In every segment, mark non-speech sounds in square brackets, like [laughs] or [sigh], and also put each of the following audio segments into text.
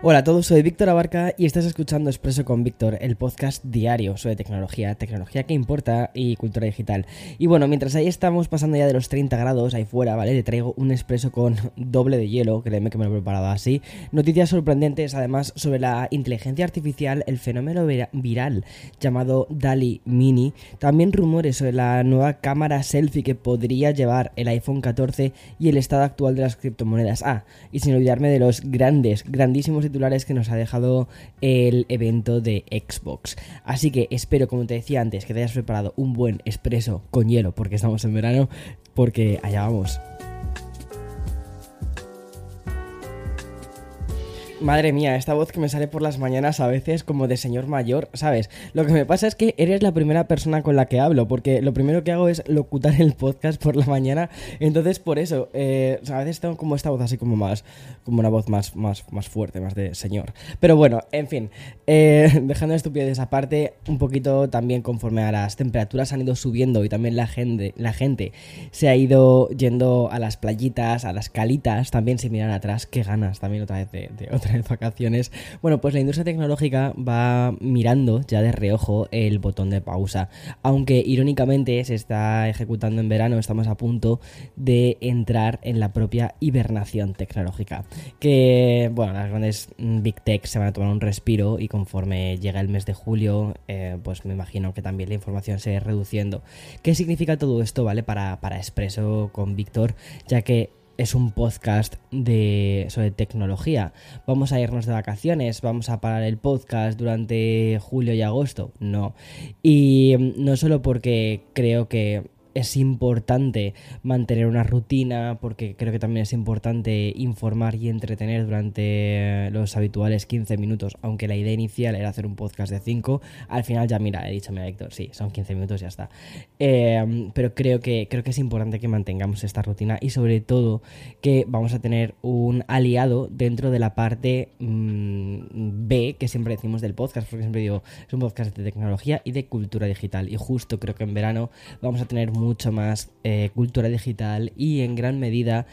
Hola a todos, soy Víctor Abarca y estás escuchando Expreso con Víctor, el podcast diario sobre tecnología, tecnología que importa y cultura digital. Y bueno, mientras ahí estamos pasando ya de los 30 grados ahí fuera, ¿vale? Te traigo un expreso con [laughs] doble de hielo, créeme que me lo he preparado así. Noticias sorprendentes además sobre la inteligencia artificial, el fenómeno viral llamado DALI Mini, también rumores sobre la nueva cámara selfie que podría llevar el iPhone 14 y el estado actual de las criptomonedas. Ah, y sin olvidarme de los grandes, grandísimos titulares que nos ha dejado el evento de Xbox. Así que espero, como te decía antes, que te hayas preparado un buen expreso con hielo, porque estamos en verano, porque allá vamos. Madre mía, esta voz que me sale por las mañanas a veces como de señor mayor, ¿sabes? Lo que me pasa es que eres la primera persona con la que hablo, porque lo primero que hago es locutar el podcast por la mañana, entonces por eso, eh, a veces tengo como esta voz así como más, como una voz más, más, más fuerte, más de señor. Pero bueno, en fin, eh, [laughs] dejando estupidez aparte, un poquito también conforme a las temperaturas han ido subiendo y también la gente, la gente se ha ido yendo a las playitas, a las calitas, también si miran atrás, qué ganas también otra vez de, de otra [laughs] de vacaciones. Bueno, pues la industria tecnológica va mirando ya de reojo el botón de pausa. Aunque irónicamente se está ejecutando en verano, estamos a punto de entrar en la propia hibernación tecnológica. Que, bueno, las grandes Big Tech se van a tomar un respiro y conforme llega el mes de julio, eh, pues me imagino que también la información se irá reduciendo. ¿Qué significa todo esto, vale? Para, para Expreso con Víctor, ya que es un podcast de, sobre tecnología. Vamos a irnos de vacaciones, vamos a parar el podcast durante julio y agosto. No. Y no solo porque creo que es importante mantener una rutina, porque creo que también es importante informar y entretener durante los habituales 15 minutos, aunque la idea inicial era hacer un podcast de 5, al final ya mira, he dicho, mira Héctor, sí, son 15 minutos, ya está. Eh, pero creo que, creo que es importante que mantengamos esta rutina y sobre todo que vamos a tener un aliado dentro de la parte mm, B que siempre decimos del podcast, porque siempre digo, es un podcast de tecnología y de cultura digital y justo creo que en verano vamos a tener mucho más eh, cultura digital y en gran medida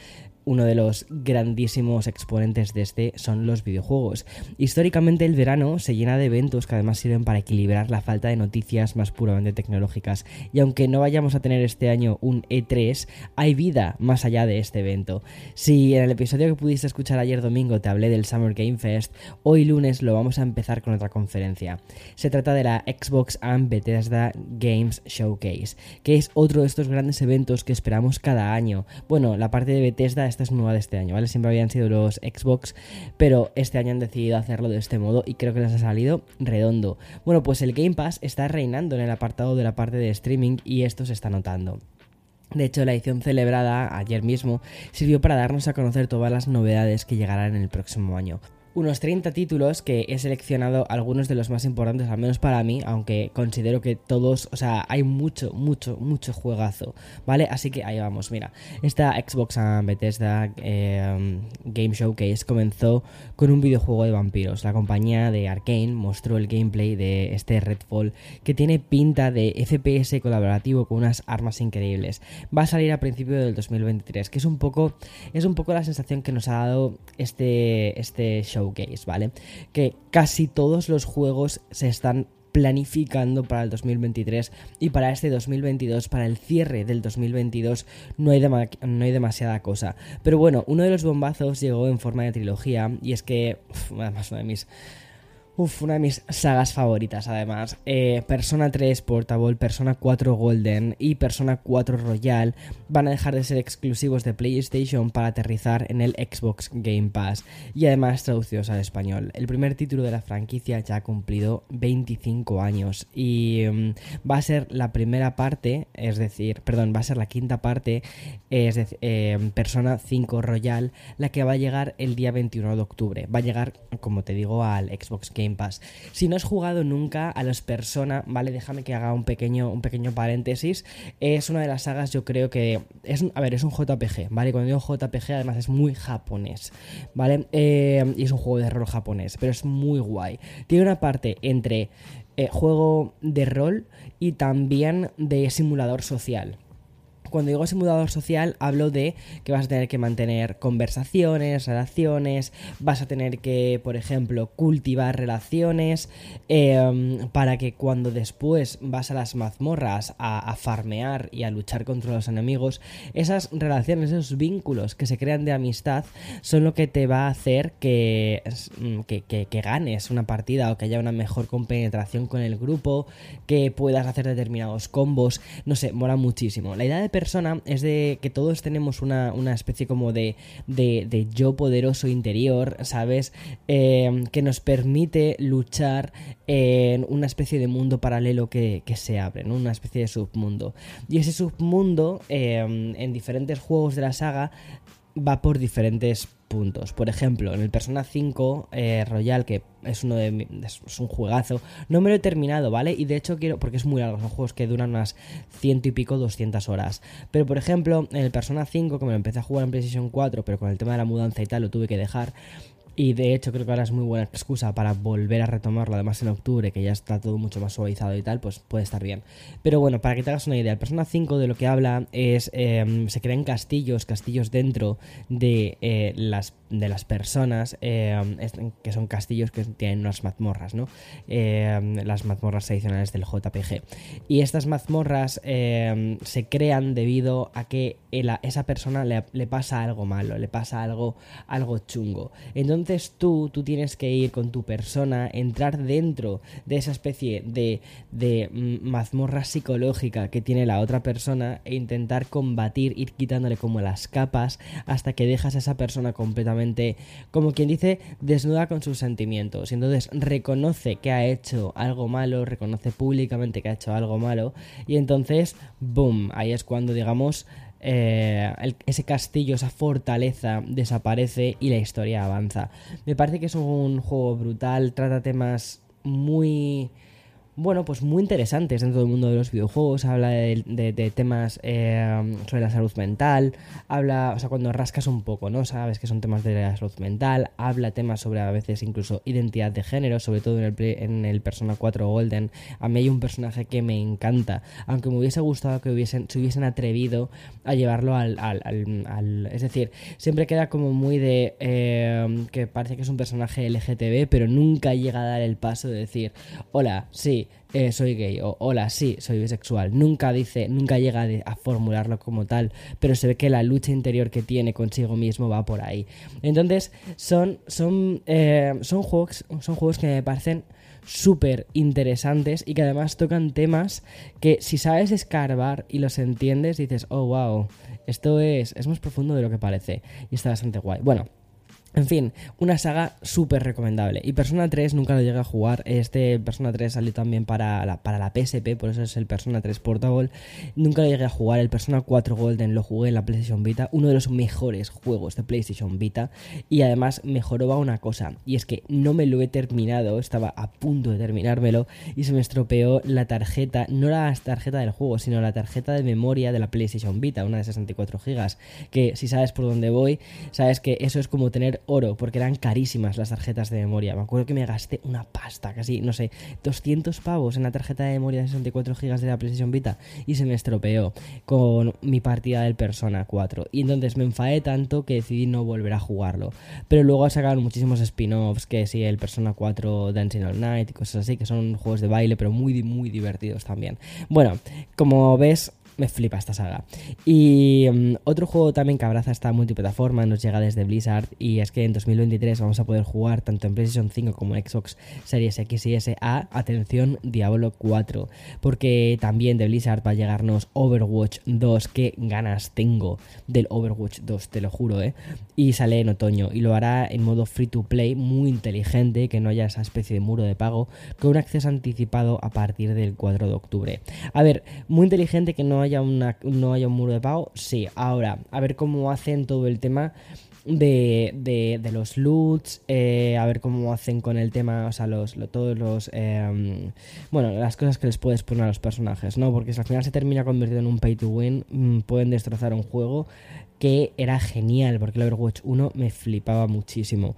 uno de los grandísimos exponentes de este son los videojuegos. Históricamente el verano se llena de eventos que además sirven para equilibrar la falta de noticias más puramente tecnológicas. Y aunque no vayamos a tener este año un E3, hay vida más allá de este evento. Si en el episodio que pudiste escuchar ayer domingo te hablé del Summer Game Fest, hoy lunes lo vamos a empezar con otra conferencia. Se trata de la Xbox and Bethesda Games Showcase, que es otro de estos grandes eventos que esperamos cada año. Bueno, la parte de Bethesda esta es nueva de este año, ¿vale? Siempre habían sido los Xbox, pero este año han decidido hacerlo de este modo y creo que les ha salido redondo. Bueno, pues el Game Pass está reinando en el apartado de la parte de streaming y esto se está notando. De hecho, la edición celebrada ayer mismo sirvió para darnos a conocer todas las novedades que llegarán en el próximo año unos 30 títulos que he seleccionado algunos de los más importantes, al menos para mí, aunque considero que todos, o sea, hay mucho, mucho, mucho juegazo, ¿vale? Así que ahí vamos, mira, esta Xbox and Bethesda eh, Game Showcase comenzó con un videojuego de vampiros. La compañía de Arkane mostró el gameplay de este Redfall que tiene pinta de FPS colaborativo con unas armas increíbles. Va a salir a principio del 2023, que es un poco, es un poco la sensación que nos ha dado este, este show ¿vale? Que casi todos los juegos se están planificando para el 2023 y para este 2022, para el cierre del 2022, no hay, no hay demasiada cosa. Pero bueno, uno de los bombazos llegó en forma de trilogía y es que, además, uno de mis Uf, una de mis sagas favoritas, además. Eh, Persona 3 Portable, Persona 4 Golden y Persona 4 Royal van a dejar de ser exclusivos de PlayStation para aterrizar en el Xbox Game Pass y además traducidos al español. El primer título de la franquicia ya ha cumplido 25 años y mm, va a ser la primera parte, es decir, perdón, va a ser la quinta parte, es decir, eh, Persona 5 Royal, la que va a llegar el día 21 de octubre. Va a llegar, como te digo, al Xbox Game Si no has jugado nunca a los Persona, ¿vale? Déjame que haga un pequeño, un pequeño paréntesis. Es una de las sagas, yo creo que. Es, a ver, es un JPG, ¿vale? Cuando digo JPG, además es muy japonés, ¿vale? Eh, y es un juego de rol japonés, pero es muy guay. Tiene una parte entre eh, juego de rol y también de simulador social cuando digo simulador social, hablo de que vas a tener que mantener conversaciones, relaciones, vas a tener que, por ejemplo, cultivar relaciones, em, para que cuando después vas a las mazmorras a, farmear y a luchar contra los enemigos, esas relaciones, esos vínculos que se crean de amistad, son lo que te va a hacer que, mm, que, que ganes una partida o que haya una mejor compenetración con el grupo, que puedas hacer determinados combos, no sé, mola muchísimo. La idea de es de que todos tenemos una, especie como de, de, yo poderoso interior, ¿sabes? Eh, que nos permite luchar en una especie de mundo paralelo que, se abre, ¿no? Una especie de submundo. Y ese submundo, eh, en diferentes juegos de la saga, va por diferentes puntos. Por ejemplo, en el Persona 5 eh, Royal, que es uno de es un juegazo, no me lo he terminado, ¿vale? Y de hecho quiero, porque es muy largo, son juegos que duran unas ciento y pico, 200 horas. Pero por ejemplo, en el Persona 5, que me lo empecé a jugar en PlayStation 4, pero con el tema de la mudanza y tal lo tuve que dejar, y de hecho creo que ahora es muy buena excusa para volver a retomarlo, además en octubre, que ya está todo mucho más suavizado y tal, pues puede estar bien. Pero bueno, para que te hagas una idea, el Persona 5 de lo que habla es, em, se crean castillos, castillos dentro de, eh, las, de las personas, em, que son castillos que tienen unas mazmorras, ¿no? Em, las mazmorras adicionales del JPG. Y estas mazmorras se crean debido a que esa persona le, le, pasa algo malo, le pasa algo, algo chungo. Entonces, entonces tú, tú tienes que ir con tu persona, entrar dentro de esa especie de, de mm, mazmorra psicológica que tiene la otra persona e intentar combatir, ir quitándole como las capas hasta que dejas a esa persona completamente, como quien dice, desnuda con sus sentimientos. Y entonces reconoce que ha hecho algo malo, reconoce públicamente que ha hecho algo malo y entonces, boom, ahí es cuando digamos eh, ese castillo, esa fortaleza desaparece y la historia avanza. Me parece que es un juego brutal, trata temas muy bueno, pues muy interesantes dentro del mundo de los videojuegos. Habla de, temas eh, sobre la salud mental. Habla, o sea, cuando rascas un poco, ¿no? Sabes que son temas de la salud mental. Habla temas sobre a veces incluso identidad de género, sobre todo en el, en el Persona 4 Golden. A mí hay un personaje que me encanta. Aunque me hubiese gustado que hubiesen, se hubiesen atrevido a llevarlo al. al, es decir, siempre queda como muy de. Eh, que parece que es un personaje LGTB, pero nunca llega a dar el paso de decir: Hola, sí eh, soy gay o hola, sí, soy bisexual. Nunca dice, nunca llega a formularlo como tal, pero se ve que la lucha interior que tiene consigo mismo va por ahí. Entonces, son, son, eh, son, juegos, son juegos que me parecen súper interesantes y que además tocan temas que si sabes escarbar y los entiendes, dices, oh, wow, esto es, es más profundo de lo que parece y está bastante guay. Bueno. En fin, una saga súper recomendable. Y Persona 3 nunca lo llegué a jugar. Este Persona 3 salió también para la, para la PSP, por eso es el Persona 3 Portable. Nunca lo llegué a jugar. El Persona 4 Golden lo jugué en la PlayStation Vita. Uno de los mejores juegos de PlayStation Vita. Y además mejoró una cosa. Y es que no me lo he terminado. Estaba a punto de terminármelo. Y se me estropeó la tarjeta. No la tarjeta del juego, sino la tarjeta de memoria de la PlayStation Vita. Una de 64 GB. Que si sabes por dónde voy, sabes que eso es como tener oro, porque eran carísimas las tarjetas de memoria. Me acuerdo que me gasté una pasta, casi, no sé, 200 pavos en la tarjeta de memoria de 64 GB de la PlayStation Vita y se me estropeó con mi partida del Persona 4. Y entonces me enfadé tanto que decidí no volver a jugarlo. Pero luego sacaron muchísimos spin-offs, que sí, el Persona 4 Dancing All Night y cosas así, que son juegos de baile, pero muy, muy divertidos también. Bueno, como ves, me flipa esta saga. Y mm, otro juego también que abraza esta multiplataforma nos llega desde Blizzard y es que en 2023 vamos a poder jugar tanto en PlayStation 5 como en Xbox Series X y S a, atención, Diablo 4. Porque también de Blizzard va a llegarnos Overwatch 2, que ganas tengo del Overwatch 2, te lo juro, ¿eh? Y sale en otoño y lo hará en modo free to play, muy inteligente, que no haya esa especie de muro de pago, con un acceso anticipado a partir del 4 de octubre. A ver, muy inteligente que no haya, una, no haya un muro de pago, sí. Ahora, a ver cómo hacen todo el tema de, de, los loots, eh, a ver cómo hacen con el tema, o sea, los, todos los... Em, bueno, las cosas que les puedes poner a los personajes, ¿no? Porque si al final se termina convirtiendo en un pay to win, mm, pueden destrozar un juego que era genial, porque el Overwatch 1 me flipaba muchísimo.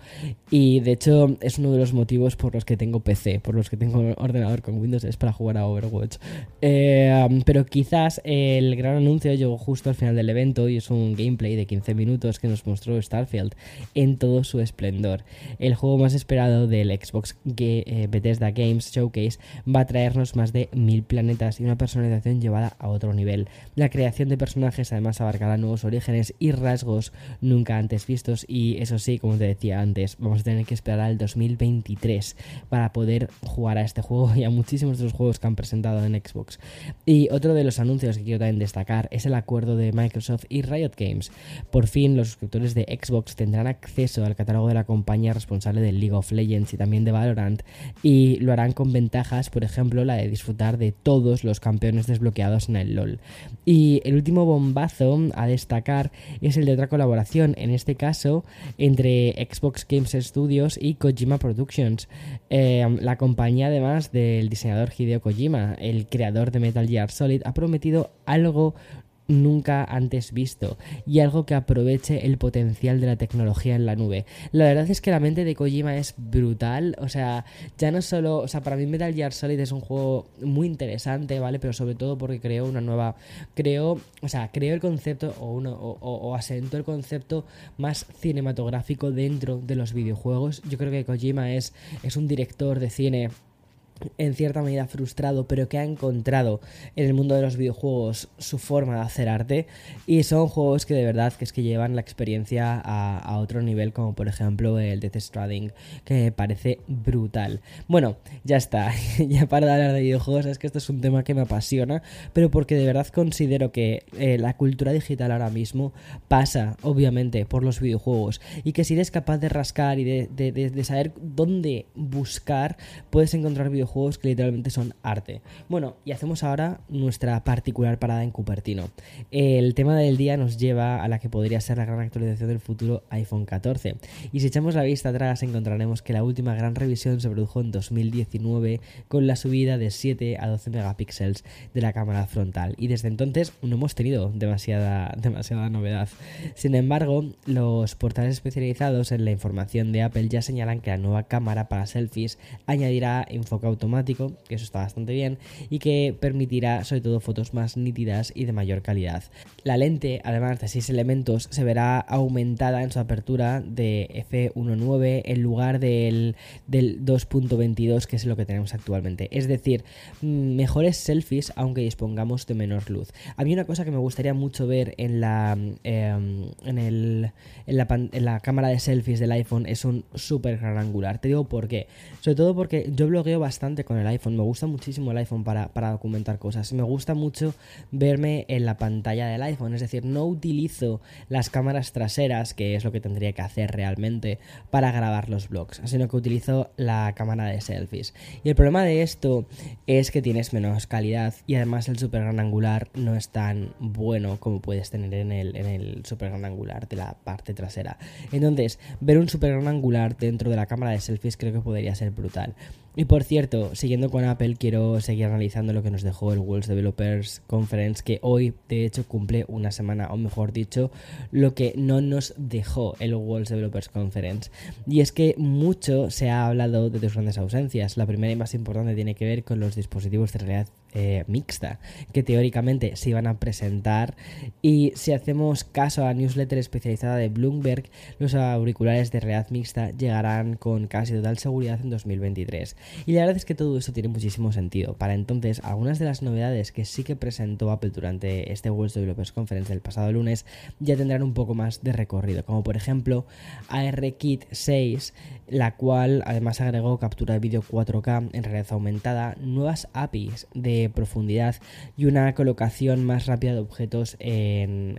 Y de hecho es uno de los motivos por los que tengo PC, por los que tengo ordenador con Windows, es para jugar a Overwatch. Eh, pero quizás el gran anuncio llegó justo al final del evento y es un gameplay de 15 minutos que nos mostró Starfield en todo su esplendor. El juego más esperado del Xbox eh, Bethesda Games Showcase va a traernos más de mil planetas y una personalización llevada a otro nivel. La creación de personajes además abarcará nuevos orígenes y rasgos nunca antes vistos y eso sí, como te decía antes, vamos a tener que esperar al 2023 para poder jugar a este juego y a muchísimos de los juegos que han presentado en Xbox. Y otro de los anuncios que quiero también destacar es el acuerdo de Microsoft y Riot Games. Por fin los suscriptores de Xbox tendrán acceso al catálogo de la compañía responsable de League of Legends y también de Valorant y lo harán con ventajas, por ejemplo, la de disfrutar de todos los campeones desbloqueados en el LoL. Y el último bombazo a destacar es el de otra colaboración, en este caso entre Xbox Games Studios y Kojima Productions. Eh, la compañía, además del diseñador Hideo Kojima, el creador de Metal Gear Solid, ha prometido algo nunca antes visto y algo que aproveche el potencial de la tecnología en la nube. La verdad es que la mente de Kojima es brutal, o sea, ya no solo, o sea, para mí Metal Gear Solid es un juego muy interesante, ¿vale? Pero sobre todo porque creó una nueva, creó, o sea, creó el concepto o, uno, o, o asentó el concepto más cinematográfico dentro de los videojuegos. Yo creo que Kojima es, es un director de cine en cierta medida frustrado, pero que ha encontrado en el mundo de los videojuegos su forma de hacer arte. Y son juegos que de verdad que es que llevan la experiencia a, otro nivel, como por ejemplo el Death Stranding, que me parece brutal. Bueno, ya está, [laughs] ya para de hablar de videojuegos, es que esto es un tema que me apasiona, pero porque de verdad considero que eh, la cultura digital ahora mismo pasa, obviamente, por los videojuegos. Y que si eres capaz de rascar y de, de saber dónde buscar, puedes encontrar videojuegos juegos que literalmente son arte. Bueno, y hacemos ahora nuestra particular parada en Cupertino. El tema del día nos lleva a la que podría ser la gran actualización del futuro iPhone 14. Y si echamos la vista atrás encontraremos que la última gran revisión se produjo en 2019 con la subida de 7 a 12 megapíxeles de la cámara frontal. Y desde entonces no hemos tenido demasiada, [laughs] demasiada novedad. Sin embargo, los portales especializados en la información de Apple ya señalan que la nueva cámara para selfies añadirá enfoque automático, que eso está bastante bien, y que permitirá sobre todo fotos más nítidas y de mayor calidad. La lente, además de 6 elementos, se verá aumentada en su apertura de f1.9 en lugar del, del 2.22 que es lo que tenemos actualmente. Es decir, mm, mejores selfies aunque dispongamos de menor luz. A mí una cosa que me gustaría mucho ver en la, em, en, el, en, la, en la cámara de selfies del iPhone es un super gran angular. Te digo por qué. Sobre todo porque yo bloqueo bastante con el iPhone. Me gusta muchísimo el iPhone para, para, documentar cosas. Me gusta mucho verme en la pantalla del iPhone. Es decir, no utilizo las cámaras traseras, que es lo que tendría que hacer realmente, para grabar los vlogs, sino que utilizo la cámara de selfies. Y el problema de esto es que tienes menos calidad y además el super gran angular no es tan bueno como puedes tener en el, en el super gran angular de la parte trasera. Entonces, ver un super gran angular dentro de la cámara de selfies creo que podría ser brutal. Y por cierto, siguiendo con Apple, quiero seguir analizando lo que nos dejó el World Developers Conference, que hoy de hecho cumple una semana, o mejor dicho, lo que no nos dejó el World Developers Conference. Y es que mucho se ha hablado de dos grandes ausencias. La primera y más importante tiene que ver con los dispositivos de realidad eh, mixta que teóricamente se iban a presentar. Y si hacemos caso a la newsletter especializada de Bloomberg los auriculares de realidad mixta llegarán con casi total seguridad en 2023 y la verdad es que todo eso tiene muchísimo sentido. Para entonces algunas de las novedades que sí que presentó Apple durante este World Developers Conference del pasado lunes ya tendrán un poco más de recorrido como por ejemplo ARKit 6 la cual además agregó captura de vídeo 4K en realidad aumentada nuevas APIs de profundidad y una colocación más rápida de objetos en,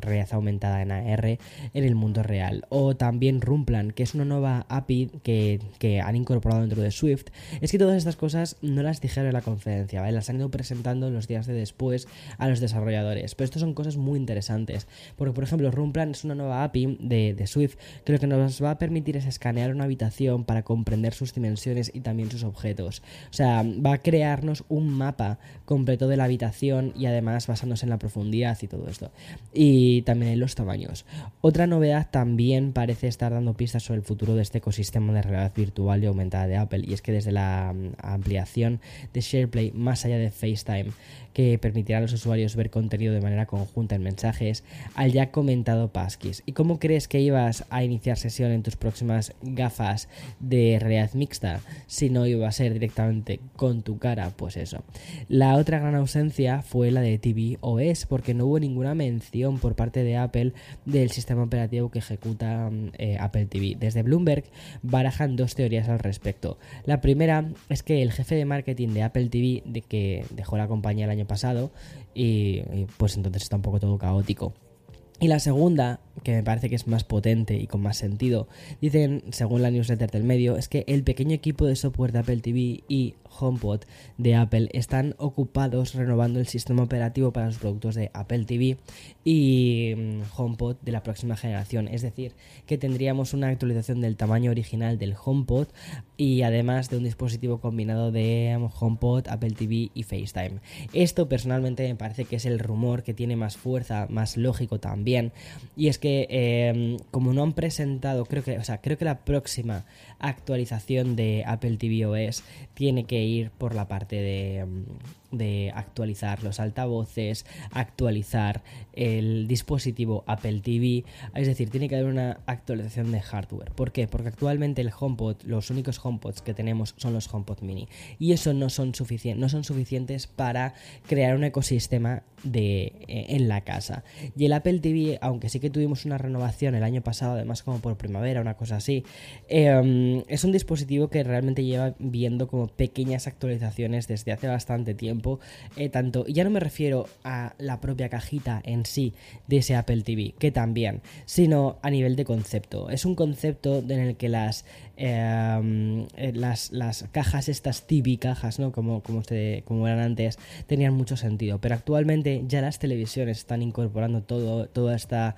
realidad aumentada en AR en el mundo real. O también Rumplan, que es una nueva API que, han incorporado dentro de Swift. Es que todas estas cosas no las dijeron en la conferencia. Las han ido presentando en los días de después a los desarrolladores. Pero esto son cosas muy interesantes. Porque, por ejemplo, Rumplan es una nueva API de, de Swift que lo que nos va a permitir es escanear una habitación para comprender sus dimensiones y también sus objetos. O sea, va a crearnos un mapa mapa completo de la habitación y además basándose en la profundidad y todo esto. Y también en los tamaños. Otra novedad también parece estar dando pistas sobre el futuro de este ecosistema de realidad virtual y aumentada de Apple y es que desde la mm, ampliación de SharePlay más allá de FaceTime que permitirá a los usuarios ver contenido de manera conjunta en mensajes, al ya comentado Passkeys. ¿Y cómo crees que ibas a iniciar sesión en tus próximas gafas de realidad mixta si no iba a ser directamente con tu cara? Pues eso. La otra gran ausencia fue la de TV OS porque no hubo ninguna mención por parte de Apple del sistema operativo que ejecuta eh, Apple TV. Desde Bloomberg barajan dos teorías al respecto. La primera es que el jefe de marketing de Apple TV, de que dejó la compañía el año pasado y, pues entonces está un poco todo caótico. Y la segunda, que me parece que es más potente y con más sentido, dicen, según la newsletter del medio, es que el pequeño equipo de software de Apple TV y HomePod de Apple están ocupados renovando el sistema operativo para los productos de Apple TV y mm, HomePod de la próxima generación. Es decir, que tendríamos una actualización del tamaño original del HomePod y además de un dispositivo combinado de mm, HomePod, Apple TV y FaceTime. Esto personalmente me parece que es el rumor que tiene más fuerza, más lógico también. Y es que em, como no han presentado, creo que, o sea, creo que la próxima actualización de Apple TV OS tiene que ir por la parte de, mm, de actualizar los altavoces, actualizar el dispositivo Apple TV, es decir, tiene que haber una actualización de hardware. ¿Por qué? Porque actualmente el HomePod, los únicos HomePods que tenemos son los HomePod Mini y eso no son, no son suficientes para crear un ecosistema de, eh, en la casa. Y el Apple TV, aunque sí que tuvimos una renovación el año pasado, además como por primavera, una cosa así, em, es un dispositivo que realmente lleva viendo como pequeñas actualizaciones desde hace bastante tiempo. Eh, tanto, ya no me refiero a la propia cajita en sí de ese Apple TV, que también, sino a nivel de concepto. Es un concepto en el que las, eh, las, las, cajas, estas TV cajas, ¿no? Como, como, como eran antes, tenían mucho sentido. Pero actualmente ya las televisiones están incorporando todo, toda esta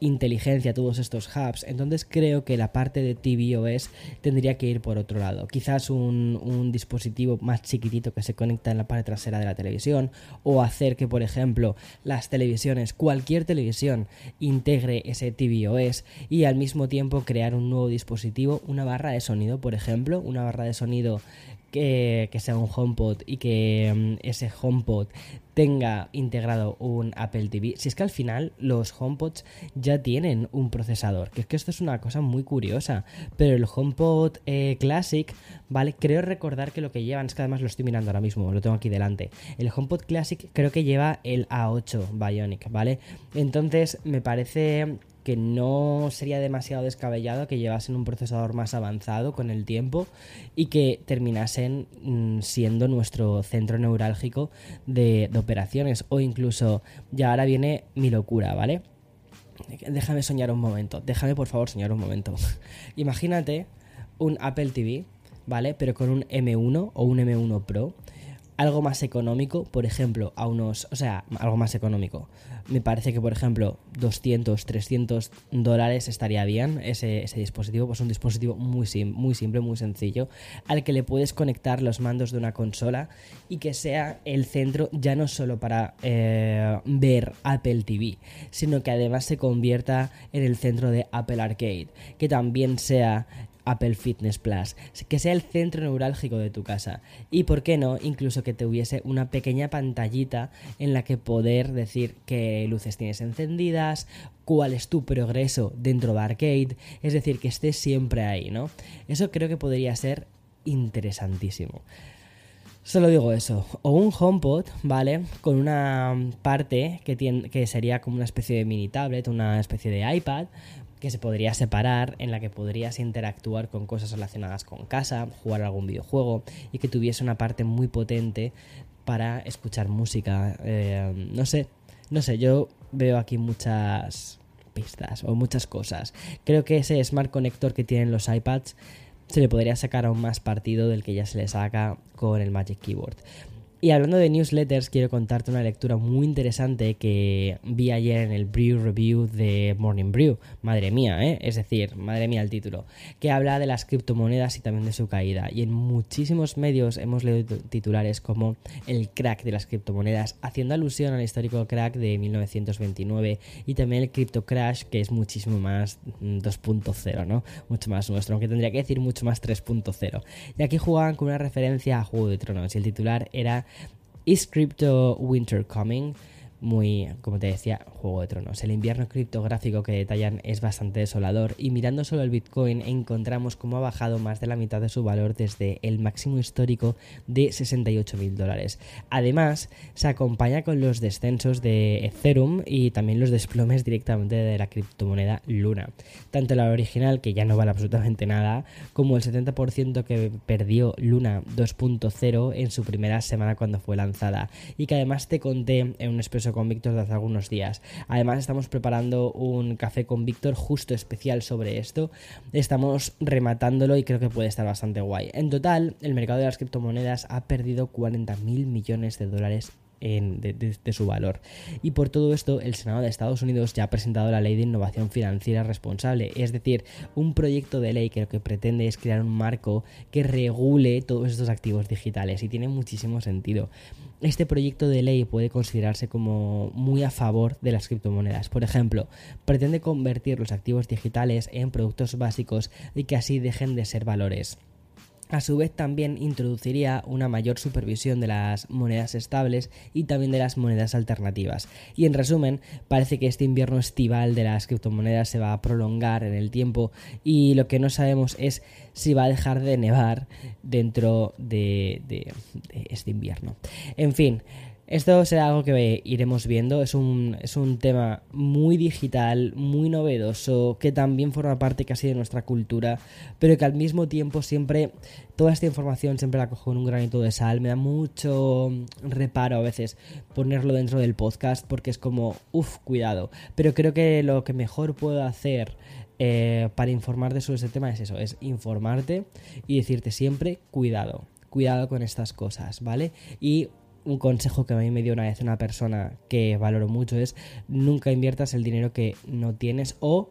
inteligencia, todos estos hubs. Entonces creo que la parte de tvOS tendría que ir por otro lado. Quizás un, un dispositivo más chiquitito que se conecta en la parte trasera de la televisión o hacer que, por ejemplo, las televisiones, cualquier televisión, integre ese tvOS y al mismo tiempo crear un nuevo dispositivo, una barra de sonido, por ejemplo, una barra de sonido que, sea un HomePod y que mm, ese HomePod tenga integrado un Apple TV. Si es que al final los HomePods ya tienen un procesador, que es que esto es una cosa muy curiosa, pero el HomePod eh, Classic, ¿vale? Creo recordar que lo que llevan, es que además lo estoy mirando ahora mismo, lo tengo aquí delante. El HomePod Classic creo que lleva el A8 Bionic, ¿vale? Entonces me parece que no sería demasiado descabellado que llevasen un procesador más avanzado con el tiempo y que terminasen mm, siendo nuestro centro neurálgico de, operaciones o incluso ya ahora viene mi locura, ¿vale? Déjame soñar un momento, déjame por favor soñar un momento. [laughs] Imagínate un Apple TV, ¿vale? Pero con un M1 o un M1 Pro algo más económico, por ejemplo, a unos, o sea, algo más económico. Me parece que, por ejemplo, 200, 300 dólares estaría bien ese, dispositivo, pues un dispositivo muy, muy simple, muy sencillo, al que le puedes conectar los mandos de una consola y que sea el centro ya no solo para eh, ver Apple TV, sino que además se convierta en el centro de Apple Arcade, que también sea Apple Fitness Plus, que sea el centro neurálgico de tu casa y, ¿por qué no?, incluso que te hubiese una pequeña pantallita en la que poder decir qué luces tienes encendidas, cuál es tu progreso dentro de Arcade, es decir, que estés siempre ahí, ¿no? Eso creo que podría ser interesantísimo. Solo digo eso. O un HomePod, ¿vale? Con una parte que, tiene, que sería como una especie de mini tablet, una especie de iPad, que se podría separar, en la que podrías interactuar con cosas relacionadas con casa, jugar algún videojuego y que tuviese una parte muy potente para escuchar música. Eh, no sé, no sé, yo veo aquí muchas pistas o muchas cosas. Creo que ese Smart Connector que tienen los iPads se le podría sacar aún más partido del que ya se le saca con el Magic Keyboard. Y hablando de newsletters, quiero contarte una lectura muy interesante que vi ayer en el Brew Review de Morning Brew. Madre mía, ¿eh? Es decir, madre mía el título. Que habla de las criptomonedas y también de su caída. Y en muchísimos medios hemos leído titulares como el crack de las criptomonedas, haciendo alusión al histórico crack de 1929 y también el crypto crash, que es muchísimo más 2.0, ¿no? Mucho más nuestro, aunque tendría que decir mucho más 3.0. Y aquí jugaban con una referencia a Juego de Tronos y el titular era Is Crypto Winter Coming? Muy, como te decía, Juego de Tronos. El invierno criptográfico que detallan es bastante desolador y mirando solo el Bitcoin encontramos cómo ha bajado más de la mitad de su valor desde el máximo histórico de 68 mil dólares. Además, se acompaña con los descensos de Ethereum y también los desplomes directamente de la criptomoneda Luna. Tanto la original, que ya no vale absolutamente nada, como el 70% que perdió Luna 2.0 en su primera semana cuando fue lanzada. Y que además te conté en un expreso con Víctor de hace algunos días. Además estamos preparando un café con Víctor justo especial sobre esto. Estamos rematándolo y creo que puede estar bastante guay. En total, el mercado de las criptomonedas ha perdido 40 mil millones de dólares de, su valor. Y por todo esto, el Senado de Estados Unidos ya ha presentado la Ley de Innovación Financiera Responsable, es decir, un proyecto de ley que lo que pretende es crear un marco que regule todos estos activos digitales y tiene muchísimo sentido. Este proyecto de ley puede considerarse como muy a favor de las criptomonedas. Por ejemplo, pretende convertir los activos digitales en productos básicos y que así dejen de ser valores. A su vez también introduciría una mayor supervisión de las monedas estables y también de las monedas alternativas. Y en resumen, parece que este invierno estival de las criptomonedas se va a prolongar en el tiempo y lo que no sabemos es si va a dejar de nevar dentro de, de este invierno. En fin, esto será algo que iremos viendo, es un, es un tema muy digital, muy novedoso, que también forma parte casi de nuestra cultura, pero que al mismo tiempo siempre, toda esta información siempre la cojo en un granito de sal, me da mucho reparo a veces ponerlo dentro del podcast porque es como, uff, cuidado, pero creo que lo que mejor puedo hacer eh, para informarte sobre este tema es eso, es informarte y decirte siempre, cuidado, cuidado con estas cosas, ¿vale? Y un consejo que a mí me dio una vez una persona que valoro mucho es nunca inviertas el dinero que no tienes o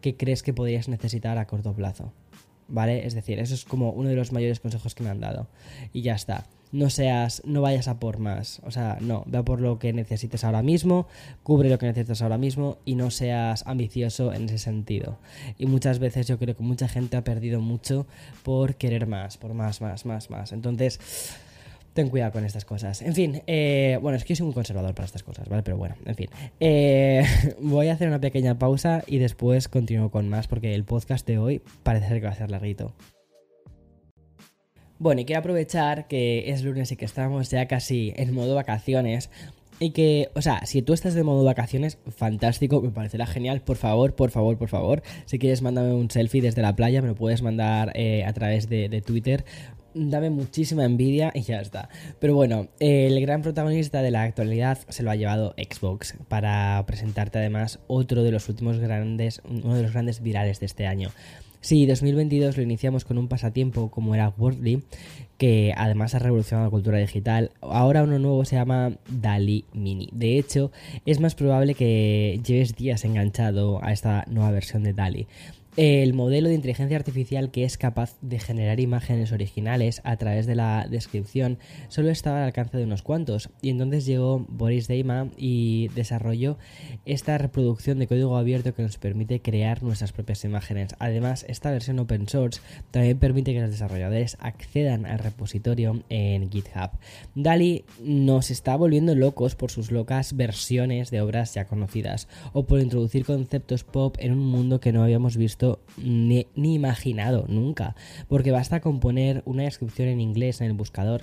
que crees que podrías necesitar a corto plazo. ¿Vale? Es decir, eso es como uno de los mayores consejos que me han dado. Y ya está. No seas, no vayas a por más. O sea, no, ve por lo que necesites ahora mismo, cubre lo que necesitas ahora mismo y no seas ambicioso en ese sentido. Y muchas veces yo creo que mucha gente ha perdido mucho por querer más, por más, más, más, más. Entonces, ten cuidado con estas cosas. En fin, eh, bueno, es que soy muy conservador para estas cosas, ¿vale? Pero bueno, en fin. Eh, [laughs] voy a hacer una pequeña pausa y después continúo con más porque el podcast de hoy parece ser que va a ser larguito. Bueno, y quiero aprovechar que es lunes y que estamos ya casi en modo vacaciones. Y que, o sea, si tú estás de modo vacaciones, fantástico, me parecerá genial. Por favor, por favor, por favor. Si quieres, mándame un selfie desde la playa, me lo puedes mandar eh, a través de Twitter dame muchísima envidia y ya está. Pero bueno, el gran protagonista de la actualidad se lo ha llevado Xbox para presentarte además otro de los últimos grandes, uno de los grandes virales de este año. Sí, 2022 lo iniciamos con un pasatiempo como era Wordly, que además ha revolucionado la cultura digital. Ahora uno nuevo se llama DALI Mini. De hecho, es más probable que lleves días enganchado a esta nueva versión de DALI el modelo de inteligencia artificial que es capaz de generar imágenes originales a través de la descripción solo estaba al alcance de unos cuantos y entonces llegó Boris Deima y desarrolló esta reproducción de código abierto que nos permite crear nuestras propias imágenes. Además, esta versión open source también permite que los desarrolladores accedan al repositorio en GitHub. DALI nos está volviendo locos por sus locas versiones de obras ya conocidas o por introducir conceptos pop en un mundo que no habíamos visto ni, ni imaginado nunca, porque basta con poner una descripción en inglés en el buscador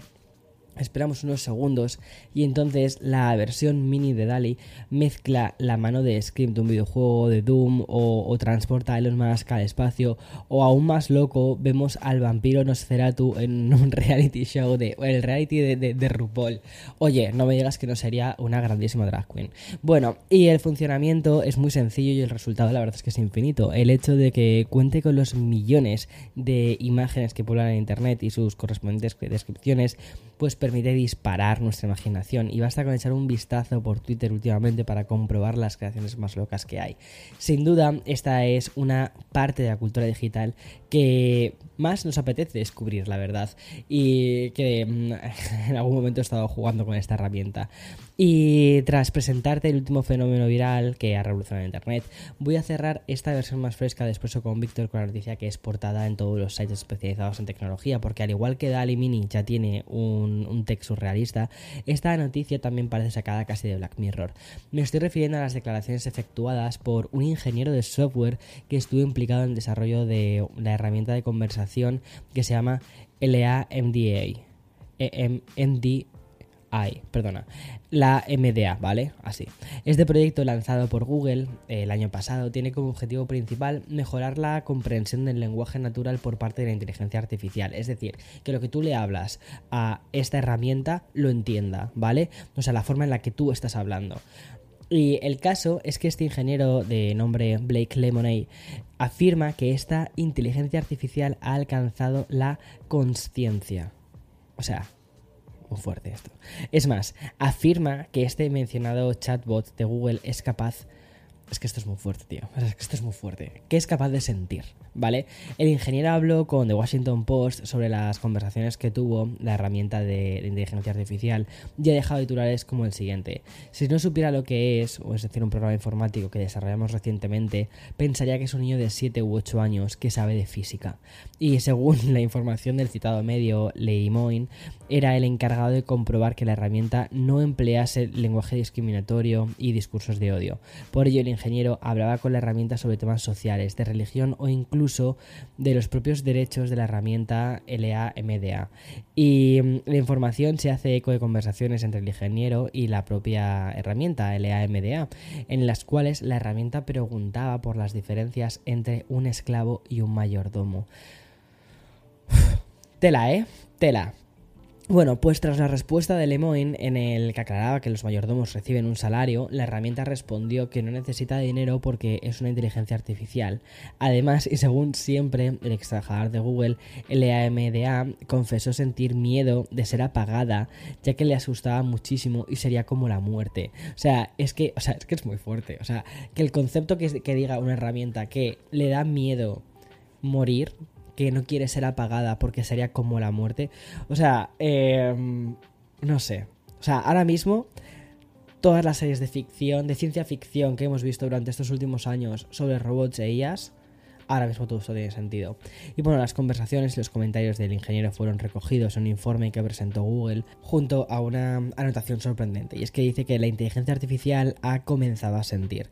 Esperamos unos segundos y entonces la versión mini de DALI mezcla la mano de script de un videojuego de Doom o, transporta a Elon Musk al espacio o aún más loco vemos al vampiro Nosferatu en [laughs] un reality show de el reality de, de, RuPaul. Oye, no me digas que no sería una grandísima drag queen. Bueno, y el funcionamiento es muy sencillo y el resultado la verdad es que es infinito. El hecho de que cuente con los millones de imágenes que poblan en internet y sus correspondientes descripciones pues permite disparar nuestra imaginación y basta con echar un vistazo por Twitter últimamente para comprobar las creaciones más locas que hay. Sin duda, esta es una parte de la cultura digital que más nos apetece descubrir, la verdad, y que mm, [laughs] en algún momento he estado jugando con esta herramienta. Y tras presentarte el último fenómeno viral que ha revolucionado Internet, voy a cerrar esta versión más fresca de con Víctor con la noticia que es portada en todos los sites especializados en tecnología, porque al igual que Dali Mini ya tiene un, un texto surrealista, esta noticia también parece sacada casi de Black Mirror. Me estoy refiriendo a las declaraciones efectuadas por un ingeniero de software que estuvo implicado en el desarrollo de la herramienta de conversación que se llama LAMDA. MD Ay, perdona, la MDA, ¿vale? Así. Este proyecto lanzado por Google eh, el año pasado tiene como objetivo principal mejorar la comprensión del lenguaje natural por parte de la inteligencia artificial. Es decir, que lo que tú le hablas a esta herramienta lo entienda, ¿vale? O sea, la forma en la que tú estás hablando. Y el caso es que este ingeniero de nombre Blake Lemonade afirma que esta inteligencia artificial ha alcanzado la conciencia. O sea, fuerte esto. Es más, afirma que este mencionado chatbot de Google es capaz... Es que esto es muy fuerte, tío. Es que esto es muy fuerte. Que es capaz de sentir. ¿Vale? El ingeniero habló con The Washington Post sobre las conversaciones que tuvo la herramienta de, inteligencia artificial y ha dejado titulares como el siguiente. Si no supiera lo que es, o es decir, un programa informático que desarrollamos recientemente, pensaría que es un niño de 7 u 8 años que sabe de física. Y según [laughs] la información del citado medio Leimoine, era el encargado de comprobar que la herramienta no emplease lenguaje discriminatorio y discursos de odio. Por ello, el ingeniero hablaba con la herramienta sobre temas sociales, de religión o incluso incluso de los propios derechos de la herramienta LAMDA. Y mm, la información se hace eco de conversaciones entre el ingeniero y la propia herramienta LAMDA, en las cuales la herramienta preguntaba por las diferencias entre un esclavo y un mayordomo. Tela, ¿eh? Tela. Bueno, pues tras la respuesta de Lemoyne en el que aclaraba que los mayordomos reciben un salario, la herramienta respondió que no necesita dinero porque es una inteligencia artificial. Además, y según siempre el ex de Google, LAMDA confesó sentir miedo de ser apagada, ya que le asustaba muchísimo y sería como la muerte. O sea, es que, o sea, es que es muy fuerte. O sea, que el concepto que, que diga una herramienta que le da miedo morir, que no quiere ser apagada porque sería como la muerte. O sea, em, no sé. O sea, ahora mismo todas las series de ficción, de ciencia ficción que hemos visto durante estos últimos años sobre robots e IAs, ahora mismo todo esto tiene sentido. Y bueno, las conversaciones y los comentarios del ingeniero fueron recogidos en un informe que presentó Google junto a una anotación sorprendente. Y es que dice que la inteligencia artificial ha comenzado a sentir.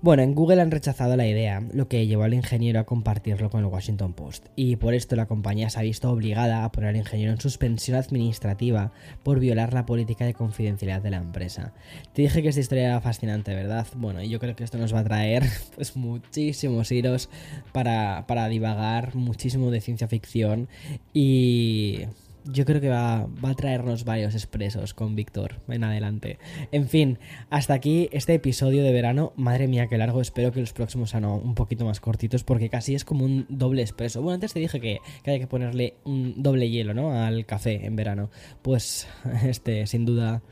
Bueno, en Google han rechazado la idea, lo que llevó al ingeniero a compartirlo con el Washington Post, y por esto la compañía se ha visto obligada a poner al ingeniero en suspensión administrativa por violar la política de confidencialidad de la empresa. Te dije que esta historia era fascinante, ¿verdad? Bueno, yo creo que esto nos va a traer [laughs] pues muchísimos hilos para, para divagar, muchísimo de ciencia ficción y yo creo que va, a traernos varios expresos con Víctor en adelante. En fin, hasta aquí este episodio de verano. Madre mía, qué largo. Espero que los próximos sean un poquito más cortitos porque casi es como un doble expreso. Bueno, antes te dije que, que hay que ponerle un doble hielo, ¿no? Al café en verano. Pues [laughs] este, sin duda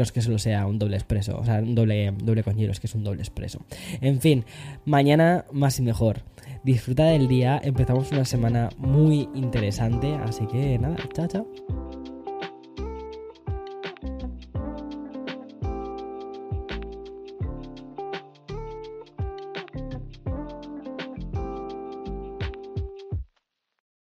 es que solo sea un doble expreso, o sea, un doble, doble con hielos, que es un doble expreso. En fin, mañana más y mejor. Disfruta del día, empezamos una semana muy interesante, así que nada, chao, chao.